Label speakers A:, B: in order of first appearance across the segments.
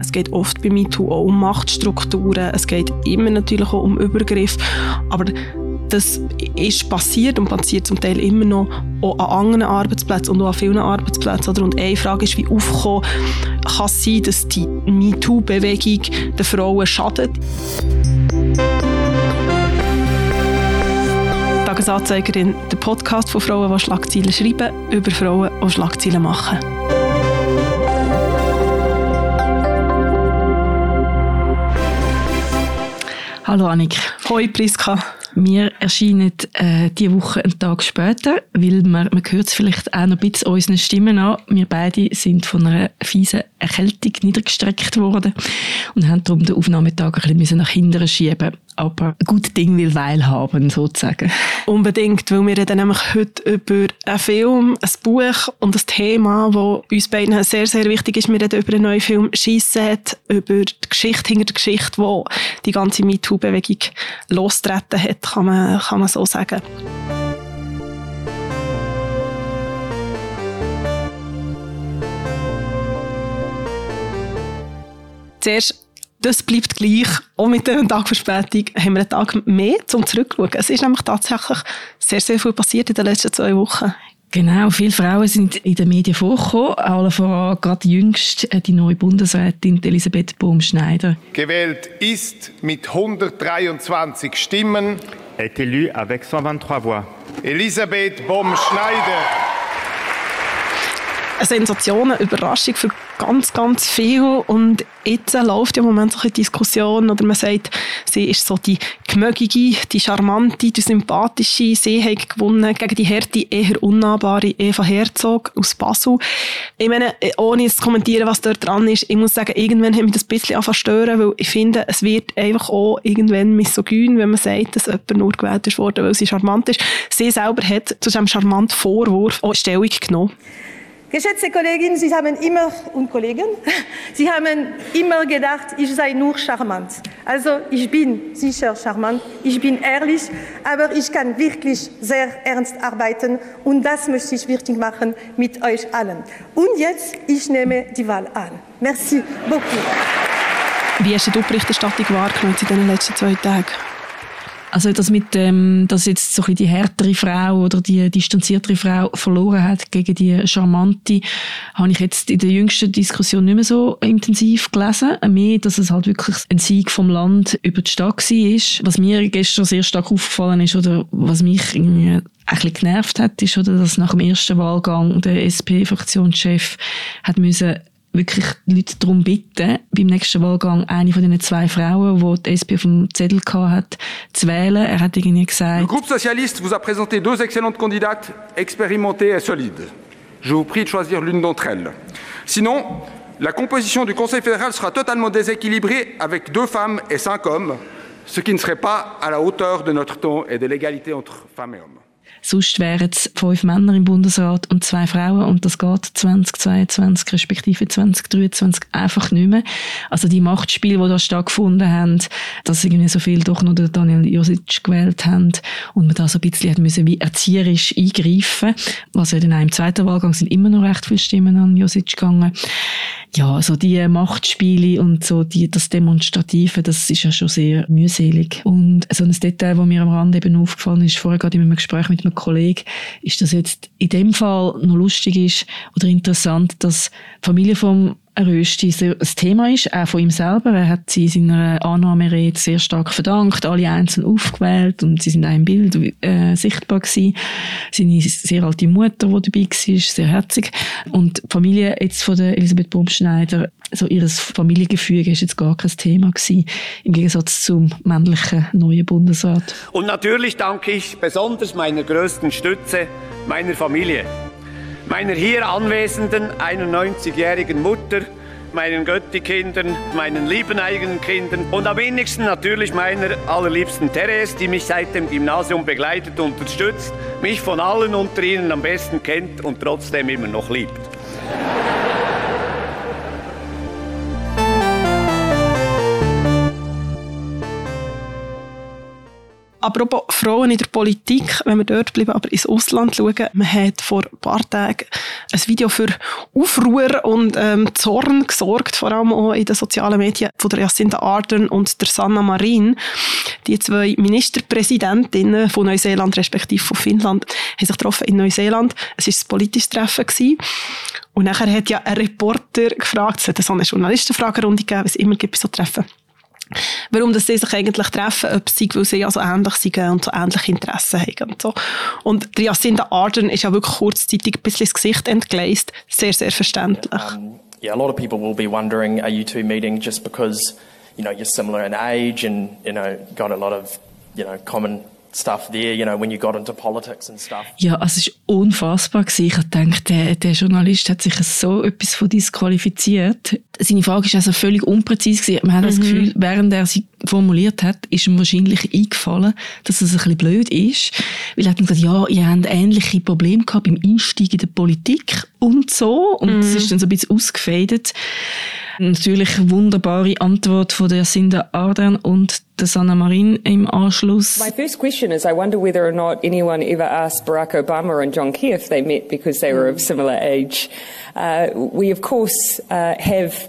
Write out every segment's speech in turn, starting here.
A: Es geht oft bei MeToo auch um Machtstrukturen, es geht immer natürlich auch um Übergriff, aber das ist passiert und passiert zum Teil immer noch auch an anderen Arbeitsplätzen und auch an vielen Arbeitsplätzen. Und eine Frage ist, wie aufkommen kann es sein, dass die MeToo-Bewegung den Frauen schadet. Tagesanzeigerin, der Podcast von Frauen, die Schlagzeilen schreiben, über Frauen, die Schlagzeilen machen. Hallo Annik.
B: Hoi Priska.
A: Wir erscheinen äh, diese Woche einen Tag später, weil man, man hört es vielleicht auch noch ein bisschen unseren Stimmen an. Wir beide sind von einer fiesen Erkältung niedergestreckt worden und haben darum den Aufnahmetag ein bisschen nach hinten schieben aber gut Ding will Weil haben, sozusagen.
B: Unbedingt, weil wir reden nämlich heute über einen Film, ein Buch und ein Thema, das uns beiden sehr, sehr wichtig ist. Wir reden über einen neuen Film «Scheisset», über die Geschichte hinter der Geschichte, die die ganze MeToo-Bewegung losgetreten hat, kann man, kann man so sagen. Zuerst das bleibt gleich. Auch mit einem Tag Verspätung haben wir einen Tag mehr zum Zurückschauen. Es ist nämlich tatsächlich sehr, sehr viel passiert in den letzten zwei Wochen.
A: Genau, viele Frauen sind in den Medien vorgekommen, allen voran gerade jüngst äh, die neue Bundesrätin Elisabeth Bohm-Schneider.
C: Gewählt ist mit 123 Stimmen.
D: Est élue avec 123 voix.
C: Elisabeth Bohm-Schneider.
B: Eine Sensation, eine Überraschung für ganz, ganz viel. Und jetzt läuft im Moment so eine Diskussion, oder man sagt, sie ist so die gemögige, die charmante, die sympathische. Sie hat gewonnen gegen die harte, eher unnahbare Eva Herzog aus Basel. Ich meine, ohne zu kommentieren, was dort dran ist, ich muss sagen, irgendwann hat mich das ein bisschen angefangen stören, weil ich finde, es wird einfach auch irgendwann misogyn, wenn man sagt, dass jemand nur gewählt ist worden, weil sie charmant ist. Sie selber hat zu diesem charmanten Vorwurf auch Stellung genommen.
E: Geschätzte Kolleginnen, Sie haben immer, und Kollegen, Sie haben immer gedacht, ich sei nur charmant. Also ich bin sicher charmant, ich bin ehrlich, aber ich kann wirklich sehr ernst arbeiten und das möchte ich wirklich machen mit euch allen. Und jetzt, ich nehme die Wahl an. Merci beaucoup.
B: Wie du die Berichterstattung wahrgenommen in den letzten zwei Tagen?
A: Also das mit dem, dass jetzt so ein die härtere Frau oder die distanziertere Frau verloren hat gegen die charmante, habe ich jetzt in der jüngsten Diskussion nicht mehr so intensiv gelesen. Mehr, dass es halt wirklich ein Sieg vom Land über die Stadt war. Was mir gestern sehr stark aufgefallen ist oder was mich irgendwie ein bisschen genervt hat, ist, oder, dass nach dem ersten Wahlgang der SP-Fraktionschef hat müssen
F: Le groupe socialiste vous a présenté deux excellentes candidates expérimentées et solides. Je vous prie de choisir l'une d'entre elles. Sinon, la composition du Conseil fédéral sera totalement déséquilibrée avec deux femmes et cinq hommes, ce qui ne serait pas à la hauteur de notre temps et de l'égalité entre femmes et hommes.
A: Sonst wären es fünf Männer im Bundesrat und zwei Frauen und das geht 2022 respektive 2023 einfach nicht mehr. Also die Machtspiele, die da stattgefunden haben, dass irgendwie so viel doch noch Daniel Josic gewählt haben und man da so ein bisschen hat müssen wie erzieherisch eingreifen. Was ja dann auch im zweiten Wahlgang sind immer noch recht viele Stimmen an Josic gegangen ja, so die Machtspiele und so die, das Demonstrative, das ist ja schon sehr mühselig. Und so ein Detail, das mir am Rand eben aufgefallen ist, vorher gerade in einem Gespräch mit einem Kollegen, ist, dass jetzt in dem Fall noch lustig ist oder interessant, dass die Familie vom Rösti ein Thema ist, auch von ihm selber. Er hat sie in seiner Annahmerede sehr stark verdankt, alle einzeln aufgewählt und sie sind auch im Bild äh, sichtbar gewesen. Seine sehr alte Mutter, die dabei war, sehr herzig. Und die Familie jetzt von der Elisabeth Baumschneider, so ihres Familiengefüge ist jetzt gar kein Thema gewesen, im Gegensatz zum männlichen neuen Bundesrat.
G: Und natürlich danke ich besonders meiner größten Stütze, meiner Familie meiner hier anwesenden 91-jährigen Mutter, meinen Götti-Kindern, meinen lieben eigenen Kindern und am wenigsten natürlich meiner allerliebsten Therese, die mich seit dem Gymnasium begleitet und unterstützt, mich von allen unter ihnen am besten kennt und trotzdem immer noch liebt.
B: Apropos Frauen in der Politik, wenn wir dort bleiben, aber ins Ausland schauen, man hat vor ein paar Tagen ein Video für Aufruhr und ähm, Zorn gesorgt, vor allem auch in den sozialen Medien von der Jacinda Ardern und der Sanna Marin. Die zwei Ministerpräsidentinnen von Neuseeland respektive von Finnland haben sich getroffen in Neuseeland. Es war ein politisches Treffen. Gewesen. Und nachher hat ja ein Reporter gefragt, es hat so eine Journalistenfragerunde gegeben, es immer gibt bei so Treffen warum dass sie sich eigentlich treffen, ob sie, weil sie also ähnlich sind und so ähnliche Interessen haben und so. Und die Jacinda Ardern ist ja wirklich kurzzeitig ein bisschen das Gesicht entgleist, sehr, sehr verständlich.
H: Um, yeah, a lot of people will be wondering, are you two meeting just because, you know, you're similar in age and, you know, got a lot of, you know, common stuff there, you know, when you got into politics and stuff.
A: Ja, also es war unfassbar. Gewesen. Ich denke, der, der Journalist hat sich so etwas von disqualifiziert. Seine Frage ist also völlig unpräzise gewesen. Man hat mhm. das Gefühl, während er sie formuliert hat, ist ihm wahrscheinlich eingefallen, dass es ein bisschen blöd ist. Weil er hat gesagt, ja, ihr habt ähnliche Probleme gehabt beim Einstieg in die Politik und so. Und es mhm. ist dann so ein bisschen ausgefädelt. Natürlich wunderbare Antwort von der Jacinda Ardern und der Sanna Marin im Anschluss.
I: My first question is, I wonder whether or not anyone ever asked Barack Obama and John Key if they met because they were of similar age. Uh, we of course uh, have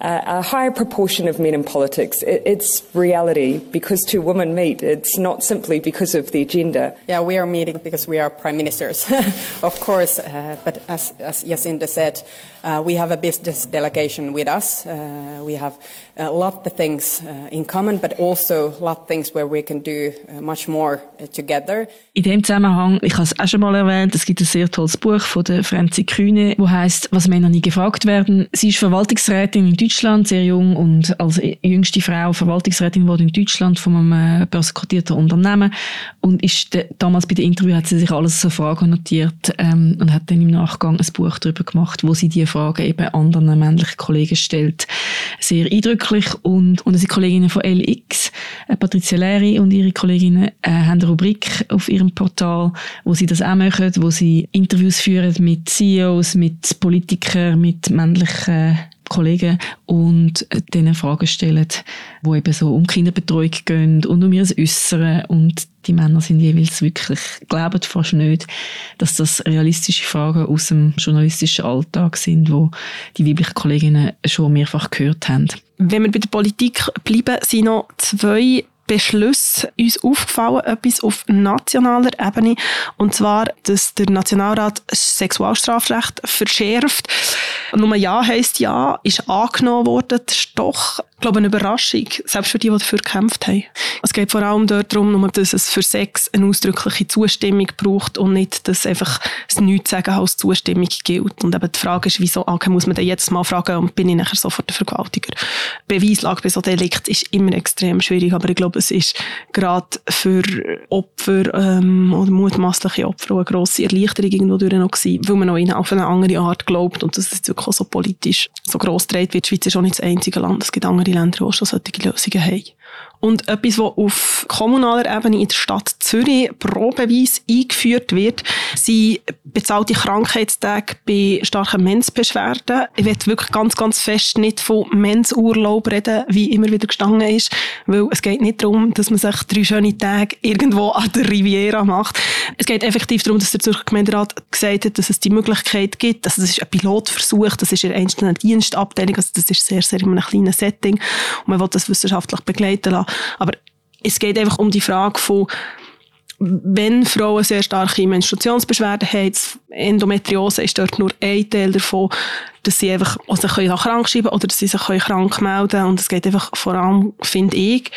I: uh, a higher proportion of men in politics. It, it's reality because two women meet. It's not simply because of the agenda.
J: Yeah, we are meeting because we are prime ministers, of course. Uh, but as, as Jacinda said, uh, we have a business delegation with us. Uh, we have a lot of things uh, in common, but also a lot of things where we can do uh, much more together.
A: In dem Zusammenhang, ich habe es auch schon mal erwähnt, es gibt ein sehr tolles Buch von der Franzi Kühne, wo heißt, was Männer nie gefragt werden. Sie ist Verwaltungsrätin in Deutschland, sehr jung und als jüngste Frau Verwaltungsrätin wurde in Deutschland von einem äh, Unternehmen und ist damals bei dem Interview hat sie sich alles so Fragen notiert ähm, und hat dann im Nachgang ein Buch darüber gemacht, wo sie die Fragen eben anderen männlichen Kollegen stellt. Sehr eindrücklich und, und unsere Kolleginnen von LX, äh, Patricia Leri und ihre Kolleginnen äh, haben eine Rubrik auf ihrem Portal, wo sie das auch machen, wo sie Interviews führen mit CEOs, mit Politikern, mit männlichen Kollegen und denen Fragen stellen, wo eben so um Kinderbetreuung gehen und um ihr Äußeren und die Männer sind jeweils wirklich, glauben fast nicht, dass das realistische Fragen aus dem journalistischen Alltag sind, wo die weiblichen Kolleginnen schon mehrfach gehört haben.
B: Wenn wir bei der Politik bleiben, sind noch zwei Beschluss uns aufgefallen, etwas auf nationaler Ebene. Und zwar, dass der Nationalrat Sexualstrafrecht verschärft. Nur Ja heisst Ja, ist angenommen worden. Das ist doch, glaube eine Überraschung, selbst für die, die dafür gekämpft haben. Es geht vor allem darum, dass es für Sex eine ausdrückliche Zustimmung braucht und nicht, dass einfach das Nichtsagen als Zustimmung gilt. Und eben die Frage ist, wieso okay, muss man dann jetzt mal fragen und bin ich nachher sofort der Vergewaltiger? Beweislage bei so Delikt ist immer extrem schwierig, aber ich glaube, es ist gerade für Opfer ähm, oder mutmaßliche Opfer auch eine grosse Erleichterung irgendwo durch noch gewesen, weil man noch auf eine andere Art glaubt und dass es wirklich so politisch so gross dreht wird. Die Schweiz ist auch nicht das einzige Land. Es gibt andere Länder, die schon solche Lösungen haben. Und etwas, was auf kommunaler Ebene in der Stadt Zürich probeweise eingeführt wird, sind bezahlte Krankheitstage bei starken Menzbeschwerden. Ich will wirklich ganz, ganz fest nicht von Menzurlaub reden, wie immer wieder gestanden ist, weil es geht nicht darum, dass man sich drei schöne Tage irgendwo an der Riviera macht. Es geht effektiv darum, dass der Zürcher Gemeinderat gesagt hat, dass es die Möglichkeit gibt, also das ist ein Pilotversuch, das ist in einzelnen Dienstabteilung, also das ist sehr, sehr in einem kleinen Setting und man will das wissenschaftlich begleiten lassen. Aber es geht einfach um die Frage von, wenn Frauen sehr starke Menstruationsbeschwerden haben, Endometriose ist dort nur ein Teil davon, dass sie einfach also sich krank schreiben oder dass sie sich krank melden können. Und es geht einfach vor allem, finde ich,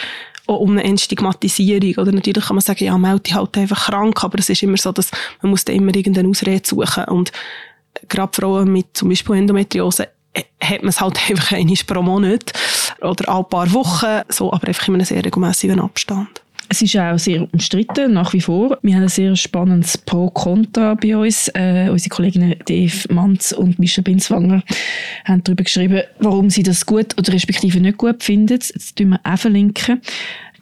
B: auch um eine Entstigmatisierung. Oder natürlich kann man sagen, ja, melde dich halt einfach krank, aber es ist immer so, dass man muss da immer irgendeine Ausrede suchen. Und gerade Frauen mit zum Beispiel Endometriose hat man es halt einfach einmal pro Monat oder alle paar Wochen, so, aber einfach in einem sehr regelmäßigen Abstand.
A: Es ist auch sehr umstritten, nach wie vor. Wir haben ein sehr spannendes Pro-Kontra bei uns. Äh, unsere Kolleginnen Dave Manz und Mischa Binswanger haben darüber geschrieben, warum sie das gut oder respektive nicht gut finden. Das tun wir auch verlinken.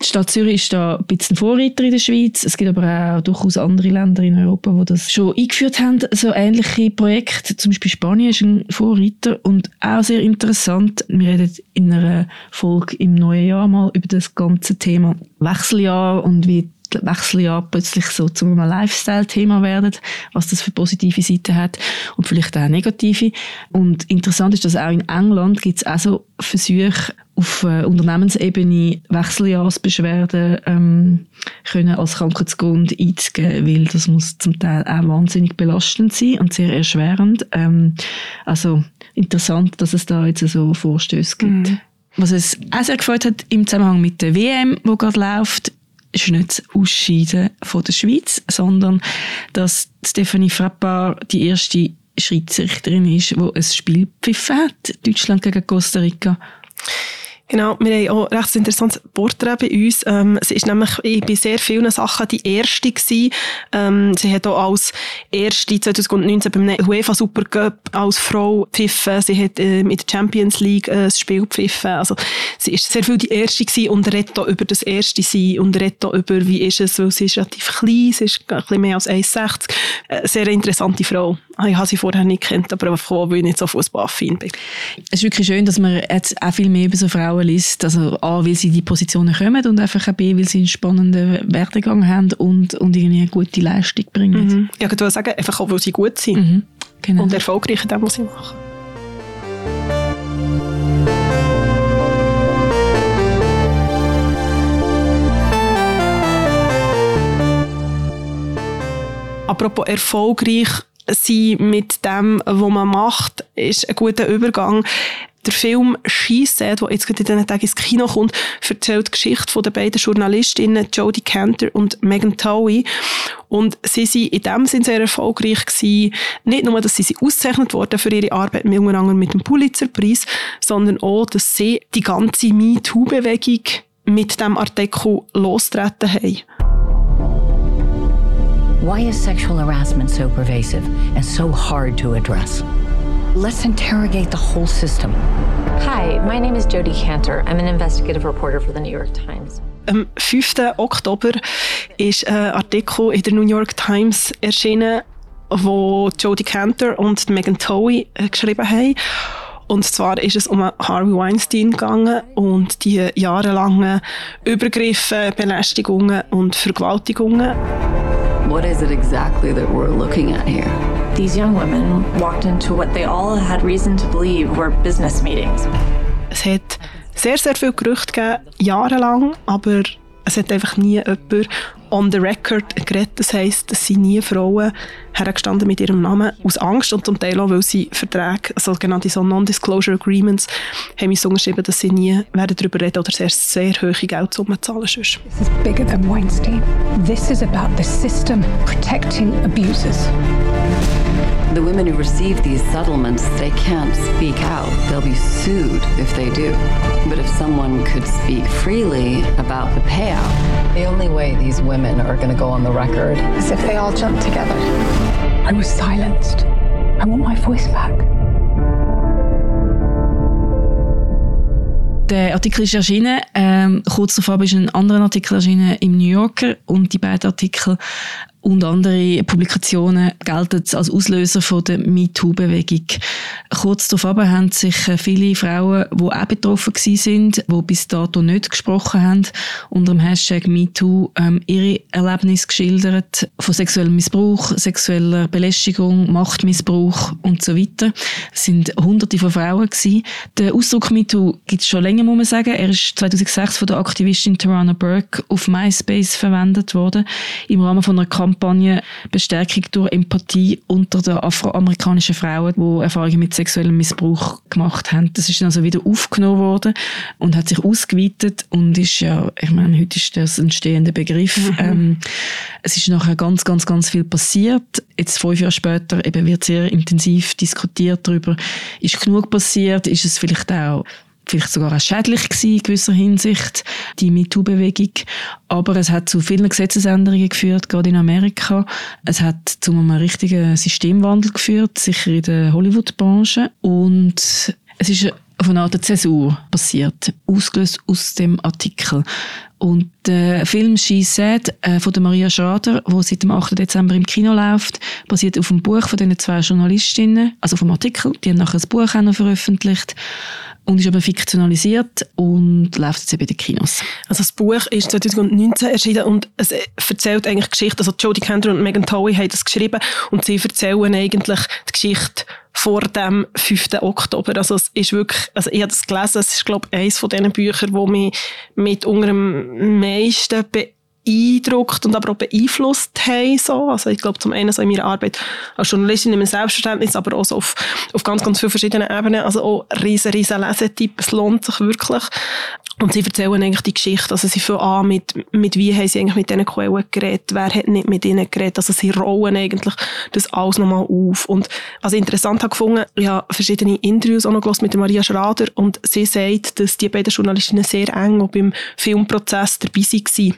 A: Die Stadt Zürich ist da ein bisschen Vorreiter in der Schweiz. Es gibt aber auch durchaus andere Länder in Europa, die das schon eingeführt haben, so ähnliche Projekte. Zum Beispiel Spanien ist ein Vorreiter und auch sehr interessant. Wir reden in einer Folge im neuen Jahr mal über das ganze Thema Wechseljahr und wie die Wechseljahre plötzlich so zu einem Lifestyle-Thema werden, was das für positive Seiten hat und vielleicht auch negative. Und interessant ist, dass auch in England gibt es auch so Versuche, auf äh, Unternehmensebene Wechseljahrsbeschwerden ähm, können als Krankheitsgrund einzugeben, weil das muss zum Teil auch wahnsinnig belastend sein und sehr erschwerend. Ähm, also interessant, dass es da jetzt so Vorstöße gibt. Mhm. Was es auch sehr gefreut hat im Zusammenhang mit der WM, wo gerade läuft, ist nicht das Ausscheiden von der Schweiz, sondern dass Stephanie Frappard die erste Schiedsrichterin ist, die ein Spiel pfiffen hat, Deutschland gegen Costa Rica.
B: Genau, wir haben auch ein recht interessantes Porträt bei uns. Ähm, sie ist nämlich bei sehr vielen Sachen die Erste gewesen. Ähm, sie hat auch als Erste 2019 beim UEFA Super Cup als Frau pfiffen. Sie hat äh, in der Champions League äh, das Spiel pfiffen. Also, sie ist sehr viel die Erste gewesen und redet auch über das Erste sein und redet auch über, wie ist es, weil sie ist relativ klein, sie ist ein bisschen mehr als 1,60. Äh, sehr interessante Frau. Ich habe sie vorher nicht kennt, aber einfach auch, weil ich nicht so fußballaffin bin.
A: Es ist wirklich schön, dass man jetzt auch viel mehr über so Frauen liest. Also A, weil sie in die Positionen kommen und einfach auch B, weil sie einen spannenden Werdegang haben und, und irgendwie eine gute Leistung bringen.
B: Mhm. Ja, ich würde sagen, einfach auch, weil sie gut sind. Mhm. Genau. Und erfolgreich in dem, was sie machen. Apropos erfolgreich sein mit dem, was man macht, ist ein guter Übergang. Der Film Schießset, der jetzt gerade in diesen Tagen ins Kino kommt, erzählt die Geschichte von den beiden Journalistinnen Jodie Cantor und Megan Towie. Und sie sind in dem Sinne sehr erfolgreich gewesen. Nicht nur, dass sie ausgezeichnet wurden für ihre Arbeit mit dem Pulitzerpreis, sondern auch, dass sie die ganze MeToo-Bewegung mit dem Artikel lostreten haben.
K: Why is sexual harassment so pervasive and so hard to address? Let's interrogate the whole system.
L: Hi, my name is Jodie Cantor. I'm an investigative reporter for the New York Times.
B: Am 5. Oktober ist ein Artikel in der New York Times erschienen, wo Jodie Cantor und Megan Towie äh, geschrieben haben. Und zwar ist es um Harvey Weinstein gegangen und die jahrelangen Übergriffe, Belästigungen und Vergewaltigungen.
M: What is it exactly that we're looking at here?
L: These young women walked into what they all had reason to believe were business meetings.
B: Es hat sehr, sehr viel Gerüchte gegeben, jahrelang, aber es hat einfach nie jemand on the record geredet. Das heisst, dass sie nie Frauen hergestanden mit ihrem Namen aus Angst und zum Teil auch, weil sie Verträge, also Non-Disclosure Agreements, haben uns unterschrieben, dass sie nie werden darüber reden oder sehr, sehr hohe Geldsummen zahlen sonst.
N: This is bigger than Weinstein. This is about the system protecting abusers.
M: The women who receive these settlements, they can't speak out. They'll be sued if they do. But if someone could speak freely about the payout,
O: the only way these women are going to go on the record
N: is if they all jump together. I was silenced. I want my voice back.
A: Der Artikel ist erschienen. Ähm, kurz darauf ist ein anderer Artikel erschienen im New Yorker und die beiden Artikel und andere Publikationen gelten als Auslöser von der MeToo-Bewegung. Kurz darauf haben sich äh, viele Frauen, die auch betroffen sind, die bis dato nicht gesprochen haben, unter dem Hashtag MeToo ähm, ihre Erlebnisse geschildert von sexuellem Missbrauch, sexueller Belästigung, Machtmissbrauch und so weiter. Es sind hunderte von Frauen gewesen. Der Ausdruck MeToo gibt es schon länger, muss man sagen. Er ist 2006 von der Aktivistin Tarana Burke auf MySpace verwendet worden, im Rahmen von einer Kampagne Kampagne Bestärkung durch Empathie unter den afroamerikanischen Frauen, die Erfahrungen mit sexuellem Missbrauch gemacht haben. Das ist dann also wieder aufgenommen worden und hat sich ausgeweitet und ist ja, ich meine, heute ist das ein stehender Begriff. Mhm. Ähm, es ist nachher ganz, ganz, ganz viel passiert. Jetzt fünf Jahre später eben wird sehr intensiv diskutiert darüber, ist genug passiert, ist es vielleicht auch vielleicht sogar auch schädlich gewesen in gewisser Hinsicht, die MeToo-Bewegung. Aber es hat zu vielen Gesetzesänderungen geführt, gerade in Amerika. Es hat zu einem richtigen Systemwandel geführt, sicher in der Hollywood-Branche. Und es ist auf eine Art Zäsur passiert, ausgelöst aus dem Artikel. Und der Film «She Said» äh, von der Maria Schrader, der seit dem 8. Dezember im Kino läuft, basiert auf dem Buch von diesen zwei Journalistinnen, also dem Artikel. Die haben nachher ein Buch auch noch veröffentlicht und ist aber fiktionalisiert und läuft jetzt eben in den Kinos.
B: Also das Buch ist 2019 erschienen und es erzählt eigentlich Geschichte, also Jodie Kendra und Megan Towie haben das geschrieben und sie erzählen eigentlich die Geschichte vor dem 5. Oktober. Also es ist wirklich, also ich habe das gelesen, es ist glaube ich eines von diesen Büchern, wo mich mit unter dem meisten beeindruckt und aber auch beeinflusst haben. So. Also ich glaube zum einen so in meiner Arbeit als Journalistin in meinem Selbstverständnis, aber auch so auf, auf ganz, ganz vielen verschiedenen Ebenen. Also auch riesen, riesen Lesetipp. Es lohnt sich wirklich. Und sie erzählen eigentlich die Geschichte. Also sie fangen an mit, mit wie haben sie eigentlich mit diesen Quellen geredet, wer hat nicht mit ihnen geredet. Also sie rollen eigentlich das alles nochmal auf. Und also interessant habe gefunden, ich habe verschiedene Interviews auch noch mit Maria Schrader und sie sagt, dass die beiden Journalistinnen sehr eng auch beim Filmprozess dabei waren.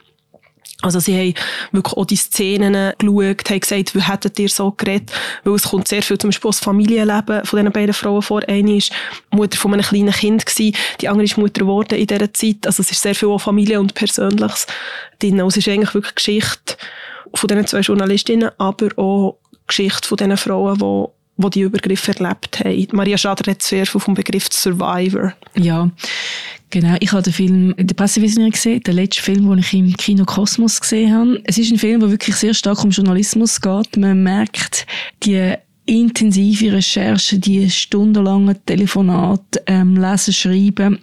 B: Also sie haben wirklich auch die Szenen geschaut, haben gesagt, wie hättet ihr so geredet? Weil es kommt sehr viel zum Beispiel aus Familienleben von diesen beiden Frauen vor. Eine ist Mutter von einem kleinen Kind gewesen, die andere ist Mutter geworden in dieser Zeit. Also es ist sehr viel auch Familie und Persönliches drin. Und es ist eigentlich wirklich Geschichte von diesen zwei Journalistinnen, aber auch Geschichte von diesen Frauen, die die die Übergriffe erlebt haben. Maria Schader hat sehr viel vom Begriff Survivor.
A: Ja, Genau, ich habe den Film «Der Pressevisionär» gesehen, der letzte Film, den ich im Kino Kosmos gesehen habe. Es ist ein Film, der wirklich sehr stark um Journalismus geht. Man merkt die intensive Recherche, die stundenlangen Telefonate, ähm, Lesen, Schreiben,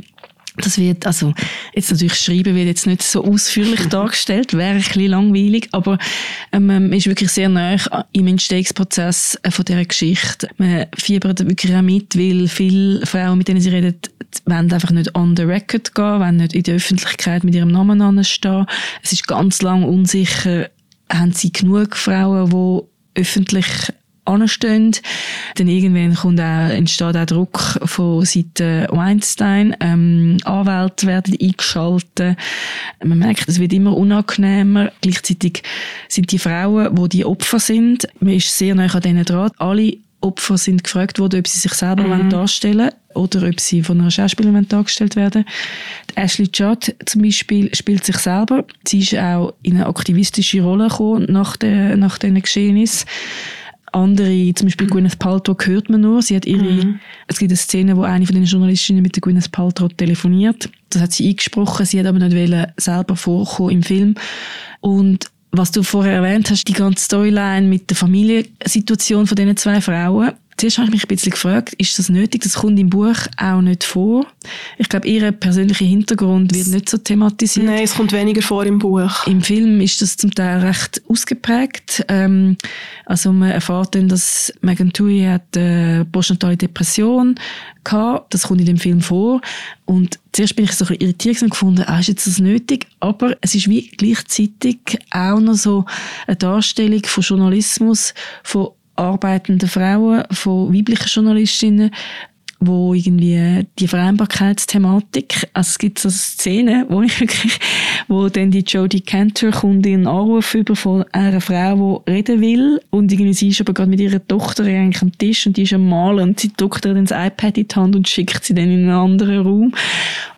A: das wird, also, jetzt natürlich schreiben wird jetzt nicht so ausführlich dargestellt, wäre ein bisschen langweilig, aber ähm, man ist wirklich sehr nah im Entstehungsprozess äh, von dieser Geschichte. Man fiebert wirklich auch mit, weil viele Frauen, mit denen sie reden, wollen einfach nicht on the record gehen, wollen nicht in der Öffentlichkeit mit ihrem Namen anstehen. Es ist ganz lang unsicher, haben sie genug Frauen, die öffentlich anstehen. Dann irgendwann kommt auch, entsteht auch Druck von Seiten Weinstein. Ähm, Anwälte werden eingeschaltet. Man merkt, es wird immer unangenehmer. Gleichzeitig sind die Frauen, wo die Opfer sind, man ist sehr nah an denen dran. Alle Opfer sind gefragt worden, ob sie sich selber mhm. darstellen oder ob sie von einer Schauspielerin dargestellt werden. Die Ashley Judd zum Beispiel spielt sich selber. Sie ist auch in eine aktivistische Rolle gekommen nach, der, nach diesen Geschehnissen andere, zum Beispiel Gwyneth Paltrow hört man nur. Sie hat ihre, mhm. es gibt eine Szene, wo eine von den Journalistinnen mit der Gwyneth Paltrow telefoniert. Das hat sie eingesprochen. Sie hat aber nicht wollen, selber vorkommen im Film. Und was du vorher erwähnt hast, die ganze Storyline mit der Familiensituation von diesen zwei Frauen, Zuerst habe ich mich ein bisschen gefragt, ist das nötig? Das kommt im Buch auch nicht vor. Ich glaube, ihr persönlicher Hintergrund wird nicht so thematisiert.
B: Nein, es kommt weniger vor im Buch.
A: Im Film ist das zum Teil recht ausgeprägt. Ähm, also man erfahrt dann, dass Megan Tui hat eine postnatale Depression gehabt. Das kommt in dem Film vor. Und zuerst bin ich so ein bisschen irritiert und gefunden, ah, ist jetzt das nötig? Aber es ist wie gleichzeitig auch noch so eine Darstellung von Journalismus, von arbeitenden Frauen, von weiblichen Journalistinnen, wo irgendwie die Vereinbarkeitsthematik, also es gibt so Szenen, wo ich wirklich, wo dann die Jodie Cantor kommt in einen Anruf über von einer Frau, die reden will und irgendwie sie ist aber gerade mit ihrer Tochter eigentlich am Tisch und die ist am Malen und sie drückt ihr dann das iPad in die Hand und schickt sie dann in einen anderen Raum.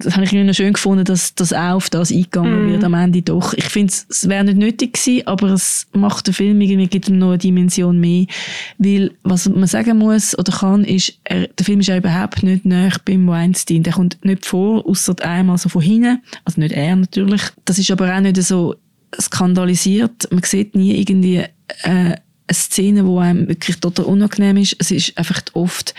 A: Das habe ich irgendwie schön gefunden, dass das auch auf das eingegangen mm. wird am Ende doch. Ich finde, es wäre nicht nötig gewesen, aber es macht den Film irgendwie, gibt ihm noch eine Dimension mehr, weil was man sagen muss oder kann, ist, er, der Film ist ja überhaupt nicht näher beim Weinstein. Der kommt nicht vor, außer einmal so von hinten. Also nicht er natürlich. Das ist aber auch nicht so skandalisiert. Man sieht nie irgendwie äh, eine Szene, wo einem wirklich total unangenehm ist. Es ist einfach oft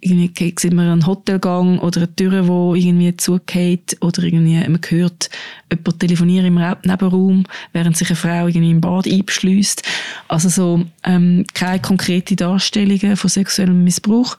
A: irgendwie sieht man einen Hotelgang oder eine Tür, die irgendwie zugeht oder irgendwie man hört jemand telefonieren im Nebenraum, während sich eine Frau irgendwie im Bad einbeschließt. Also so ähm, keine konkrete Darstellungen von sexuellem Missbrauch,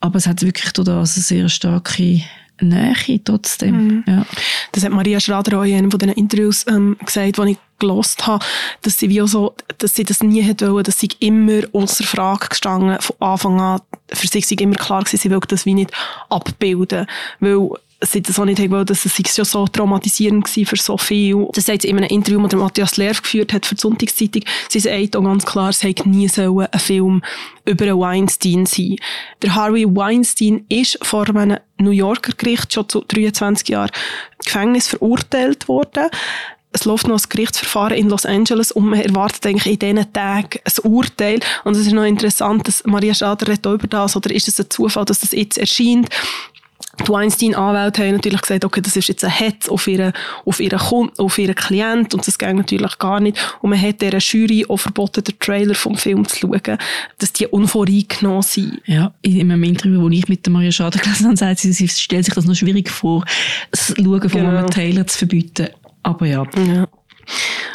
A: aber es hat wirklich durch das eine sehr starke Nähe trotzdem. Mhm. Ja.
B: Das hat Maria Schrader auch in einem von den Interviews ähm, gesagt, die ich gelost habe, dass sie wie auch so, dass sie das nie hätte wollen, dass sie immer außer Frage gestanden von Anfang an. Für sich war immer klar gewesen, sie will das wie nicht abbilden. Weil sie das auch nicht wollen, dass es sich so traumatisierend war für so viel. Das sagt sie in einem Interview, das Matthias Lerv geführt hat für die Sonntagszeitung. Sie sagt auch ganz klar, es hätte nie sollen ein Film über einen Weinstein sein. Der Harvey Weinstein ist vor einem New Yorker Gericht schon zu 23 Jahren Gefängnis verurteilt worden es läuft noch ein Gerichtsverfahren in Los Angeles und man erwartet eigentlich in diesen Tagen ein Urteil. Und es ist noch interessant, dass Maria Schader redet über das, oder ist es ein Zufall, dass das jetzt erscheint? Die Weinstein-Anwälte haben natürlich gesagt, okay, das ist jetzt ein Hetz auf ihren, auf ihren Kunden, auf ihren Klient und das geht natürlich gar nicht. Und man hat dieser Jury auch verboten, den Trailer vom Film zu schauen, dass die unvoreingenommen sind.
A: Ja, in einem Interview, das ich mit der Maria Schader gelesen habe, sagt sie, sie stellt sich das noch schwierig vor, das Schauen von genau. einem Trailer zu verbieten. Aber ja.
B: ja.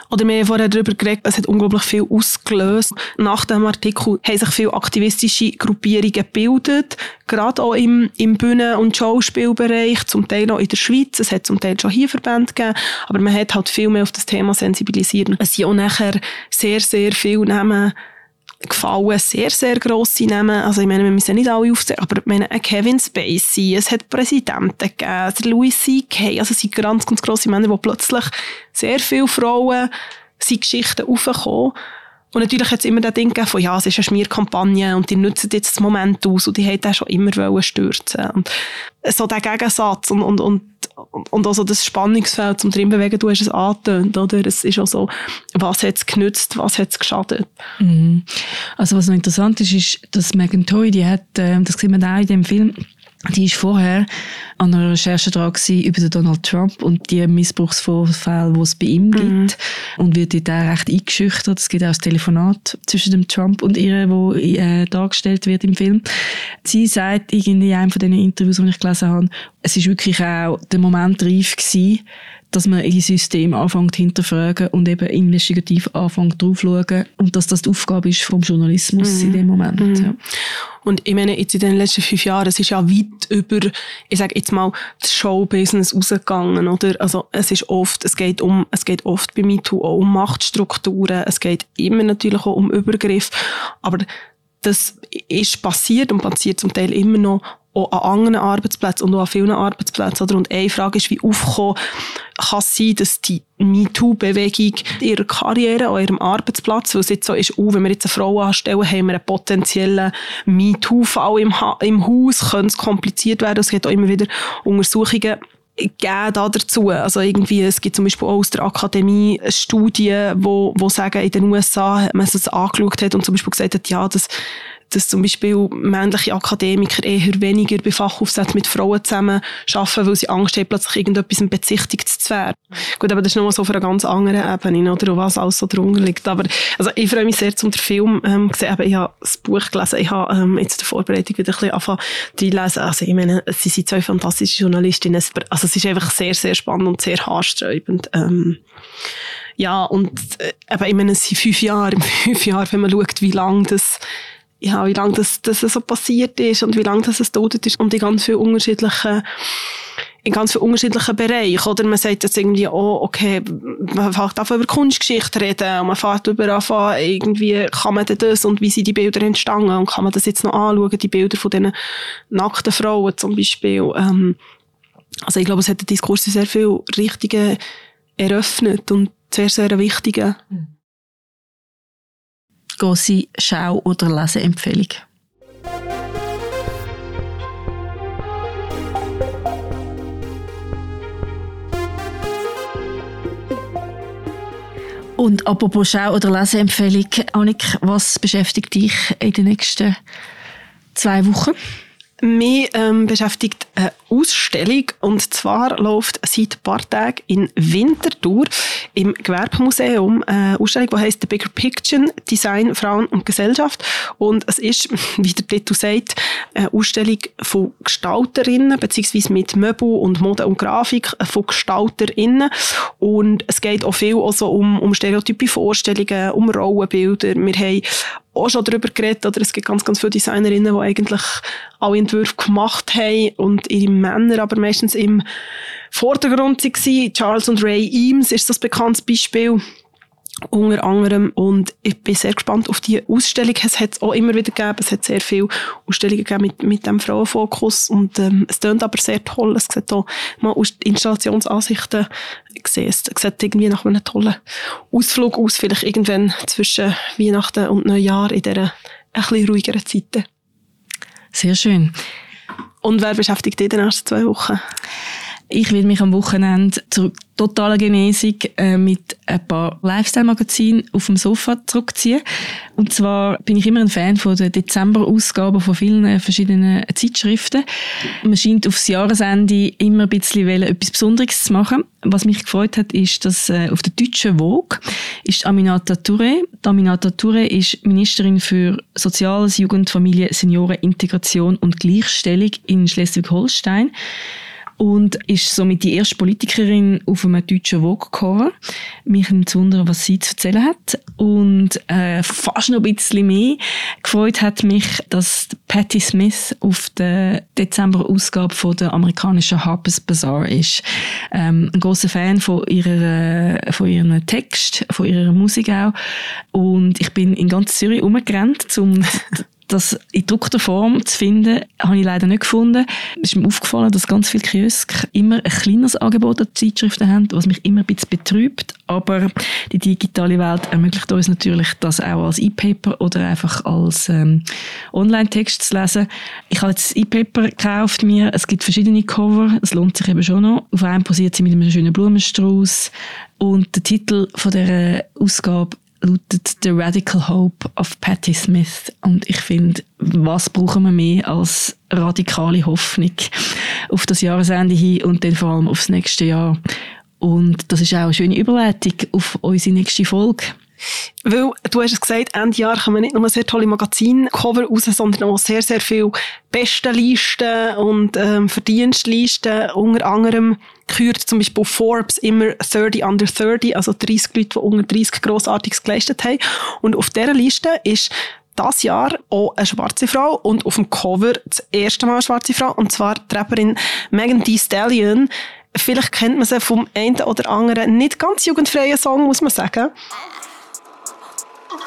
B: Oder wir haben vorher darüber geredet, es hat unglaublich viel ausgelöst. Nach dem Artikel haben sich viele aktivistische Gruppierungen gebildet, gerade auch im, im Bühnen- und Schauspielbereich, zum Teil auch in der Schweiz. Es hat zum Teil schon hier Verbände gegeben, aber man hat halt viel mehr auf das Thema sensibilisiert. Es sind auch nachher sehr, sehr viele Namen gefallen, sehr, sehr grosse Namen. Also ich meine, wir müssen nicht alle aufzählen, aber ich meine, Kevin Spacey, es hat Präsidenten gegeben, Louis C.K., also es sind ganz, ganz grosse Männer, wo plötzlich sehr viele Frauen sind Geschichten aufgekommen und natürlich hat es immer das Ding von, ja, es ist eine Schmierkampagne und die nutzen jetzt das Moment aus und die wollten auch schon immer stürzen. Und so der Gegensatz und, und, und, und also das Spannungsfeld zum drin bewegen, du hast es angetönt, oder? Es ist auch so, was hat es genützt, was hat es geschadet?
A: Mhm. Also was noch interessant ist, ist, dass Megan Toy, die hat, äh, das sieht man auch in dem Film, die ist vorher an einer Recherche dran über den Donald Trump und die Missbrauchsvorfälle, die es bei ihm gibt. Mhm. Und wird dort auch recht eingeschüchtert. Es gibt auch das Telefonat zwischen dem Trump und ihr, wo äh, dargestellt wird im Film. Sie sagt irgendwie in einem von den Interviews, die ich gelesen habe, es ist wirklich auch der Moment reif gewesen, dass man ihr System anfängt hinterfragen und eben investigativ anfängt draufschauen und dass das die Aufgabe ist vom Journalismus mhm. in dem Moment. Mhm. Ja.
B: Und ich meine, jetzt in den letzten fünf Jahren, es ist ja weit über, ich sage jetzt mal, das Showbusiness rausgegangen, oder? Also, es ist oft, es geht um, es geht oft bei MeToo auch um Machtstrukturen, es geht immer natürlich auch um Übergriff, aber das ist passiert und passiert zum Teil immer noch auch an anderen Arbeitsplätzen und auch an vielen Arbeitsplätzen. Oder? Und eine Frage ist, wie aufkommen kann es sein, dass die MeToo-Bewegung in ihrer Karriere, an ihrem Arbeitsplatz, weil es jetzt so ist, oh, wenn wir jetzt eine Frau anstellen, haben wir einen potenziellen MeToo-Fall im, ha im Haus, könnte es kompliziert werden. Es gibt auch immer wieder Untersuchungen gegeben dazu. Also irgendwie, es gibt zum Beispiel auch aus der Akademie Studien, wo, wo sagen, in den USA man es angeschaut hat und zum Beispiel gesagt hat, ja, das dass zum Beispiel männliche Akademiker eher weniger bei Fachaufsätzen mit Frauen zusammen arbeiten, weil sie Angst haben, plötzlich irgendetwas bezichtigt zu werden. Gut, aber das ist nochmal so auf einer ganz anderen Ebene, oder, was alles so drunter liegt. Aber, also, ich freue mich sehr, zum den Film, ähm, gesehen, ich habe das Buch gelesen, ich habe, ähm, jetzt die Vorbereitung wieder ein bisschen angefangen lesen. Also, ich meine, sie sind zwei fantastische Journalistinnen. Also, es ist einfach sehr, sehr spannend und sehr haarsträubend. Ähm, ja, und, äh, eben, ich meine, es sind fünf Jahre, fünf Jahre, wenn man schaut, wie lange das ja, wie lange das, das so passiert ist und wie lange das es dauert ist und in ganz vielen unterschiedlichen in ganz vielen unterschiedlichen Bereichen. Oder man sagt jetzt irgendwie, oh, okay, man fängt auf über Kunstgeschichte reden und man fängt über anfangen, irgendwie, kann man das und wie sind die Bilder entstanden und kann man das jetzt noch anschauen, die Bilder von diesen nackten Frauen zum Beispiel. Ähm, also ich glaube, es hat den Diskurs sehr viel Richtungen eröffnet und sehr, sehr wichtige. Mhm
A: grosse Schau- oder Leseempfehlung? Und apropos Schau- oder Leseempfehlung, Annik, was beschäftigt dich in den nächsten zwei Wochen?
B: Mich ähm, beschäftigt eine Ausstellung und zwar läuft seit ein paar Tagen in Winterthur im Gewerbemuseum eine Ausstellung, die heißt The Bigger Picture Design, Frauen und Gesellschaft und es ist, wie der Titel sagt, eine Ausstellung von Gestalterinnen beziehungsweise mit Möbel und Mode und Grafik von Gestalterinnen und es geht auch viel also um, um stereotype Vorstellungen, um Rollenbilder. Wir haben auch schon darüber geredet, oder es gibt ganz, ganz viele Designerinnen, die eigentlich alle Entwürfe gemacht haben und ihre Männer aber meistens im Vordergrund waren. Charles und Ray Eames ist das bekanntes Beispiel. Unter anderem. Und ich bin sehr gespannt auf die Ausstellung. Es hat es auch immer wieder gegeben. Es hat sehr viele Ausstellungen gegeben mit, mit dem Frauenfokus. Und ähm, es klingt aber sehr toll. Es sieht auch mal Installationsansichten. Ich sehe, es sieht irgendwie nach einem tollen Ausflug aus. Vielleicht irgendwann zwischen Weihnachten und Neujahr in dieser ein bisschen ruhigeren Zeiten.
A: Sehr schön.
B: Und wer beschäftigt dich in den nächsten zwei Wochen?
A: Ich will mich am Wochenende zur totalen Genesung äh, mit ein paar Lifestyle-Magazinen auf dem Sofa zurückziehen. Und zwar bin ich immer ein Fan von der Dezember-Ausgaben von vielen äh, verschiedenen Zeitschriften. Man scheint aufs Jahresende immer ein bisschen etwas Besonderes zu machen. Was mich gefreut hat, ist, dass äh, auf der deutschen Vogue ist Aminata Touré. Aminata Touré ist Ministerin für Soziales, Jugend, Familie, Senioren, Integration und Gleichstellung in Schleswig-Holstein und ist somit die erste Politikerin auf einem deutschen Vogue-Cover. Mich nimmt zu wundern, was sie zu erzählen hat. Und äh, fast noch ein bisschen mehr gefreut hat mich, dass Patti Smith auf der Dezember-Ausgabe von der amerikanischen Harper's Bazaar ist. Ähm, ein großer Fan von ihrer, von ihrem Text, von ihrer Musik auch. Und ich bin in ganz Zürich umgerannt, um das in gedruckter Form zu finden, habe ich leider nicht gefunden. Es ist mir aufgefallen, dass ganz viele Kiosk immer ein kleineres Angebot an Zeitschriften haben, was mich immer ein bisschen betrübt. Aber die digitale Welt ermöglicht uns natürlich, das auch als E-Paper oder einfach als ähm, Online-Text zu lesen. Ich habe jetzt E-Paper gekauft mir. Es gibt verschiedene Cover. Es lohnt sich eben schon noch. Auf einem posiert sie mit einem schönen Blumenstrauß. Und der Titel von der Ausgabe lautet The Radical Hope of Patti Smith. Und ich finde, was brauchen wir mehr als radikale Hoffnung auf das Jahresende hin und dann vor allem aufs nächste Jahr. Und das ist auch eine schöne Überleitung auf unsere nächste Folge.
B: Weil, du hast es gesagt, Ende Jahr kommen nicht nur sehr tolle Magazin-Cover raus, sondern auch sehr, sehr viele Bestenlisten und ähm, Verdienstlisten. Unter anderem gehört zum Beispiel Forbes immer 30 under 30, also 30 Leute, die unter 30 Grossartiges geleistet haben. Und auf dieser Liste ist das Jahr auch eine schwarze Frau und auf dem Cover das erste Mal eine schwarze Frau, und zwar die Rapperin Megan Thee Stallion. Vielleicht kennt man sie vom einen oder anderen nicht ganz jugendfreien Song, muss man sagen.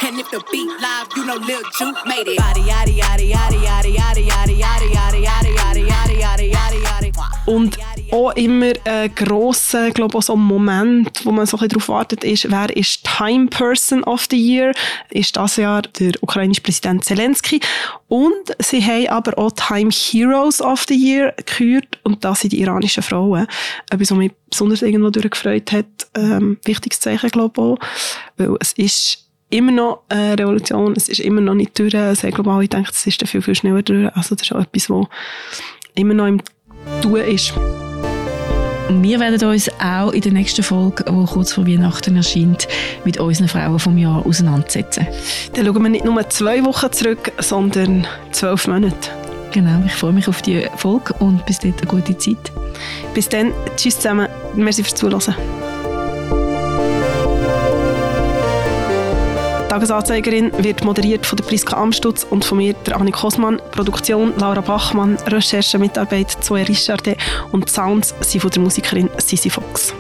B: And if the beat live, you know Lil Juke made it. Yadi, yadi, yadi, yadi, yadi, yadi, yadi, yadi, yadi, yadi, yadi, yadi, yadi, yadi, yadi. Und auch immer ein grosser, glaube ich, so ein Moment, wo man so ein bisschen darauf wartet, ist, wer ist Time Person of the Year? Ist das Jahr der ukrainische Präsident Zelensky. Und sie haben aber auch Time Heroes of the Year gehört. Und das sind die iranischen Frauen. Etwas, was mich besonders irgendwo durchgefreut hat. Ähm, wichtiges Zeichen, glaube ich auch. Weil es ist immer noch eine Revolution, es ist immer noch nicht durch. Es haben global gedacht, es ist viel, viel schneller durch. Also das ist auch etwas, was immer noch im Tun ist.
A: Wir werden uns auch in der nächsten Folge, die kurz vor Weihnachten erscheint, mit unseren Frauen vom Jahr auseinandersetzen.
B: Dann schauen wir nicht nur zwei Wochen zurück, sondern zwölf Monate.
A: Genau, ich freue mich auf die Folge und bis dahin eine gute Zeit.
B: Bis dann, tschüss zusammen, merci fürs Zuhören. Tagesanzeigerin wird moderiert von der Priska Amstutz und von mir, der Annik Kosmann. Produktion Laura Bachmann, Recherche, Mitarbeit Zoe Richardet und Sounds sind von der Musikerin Sisi Fox.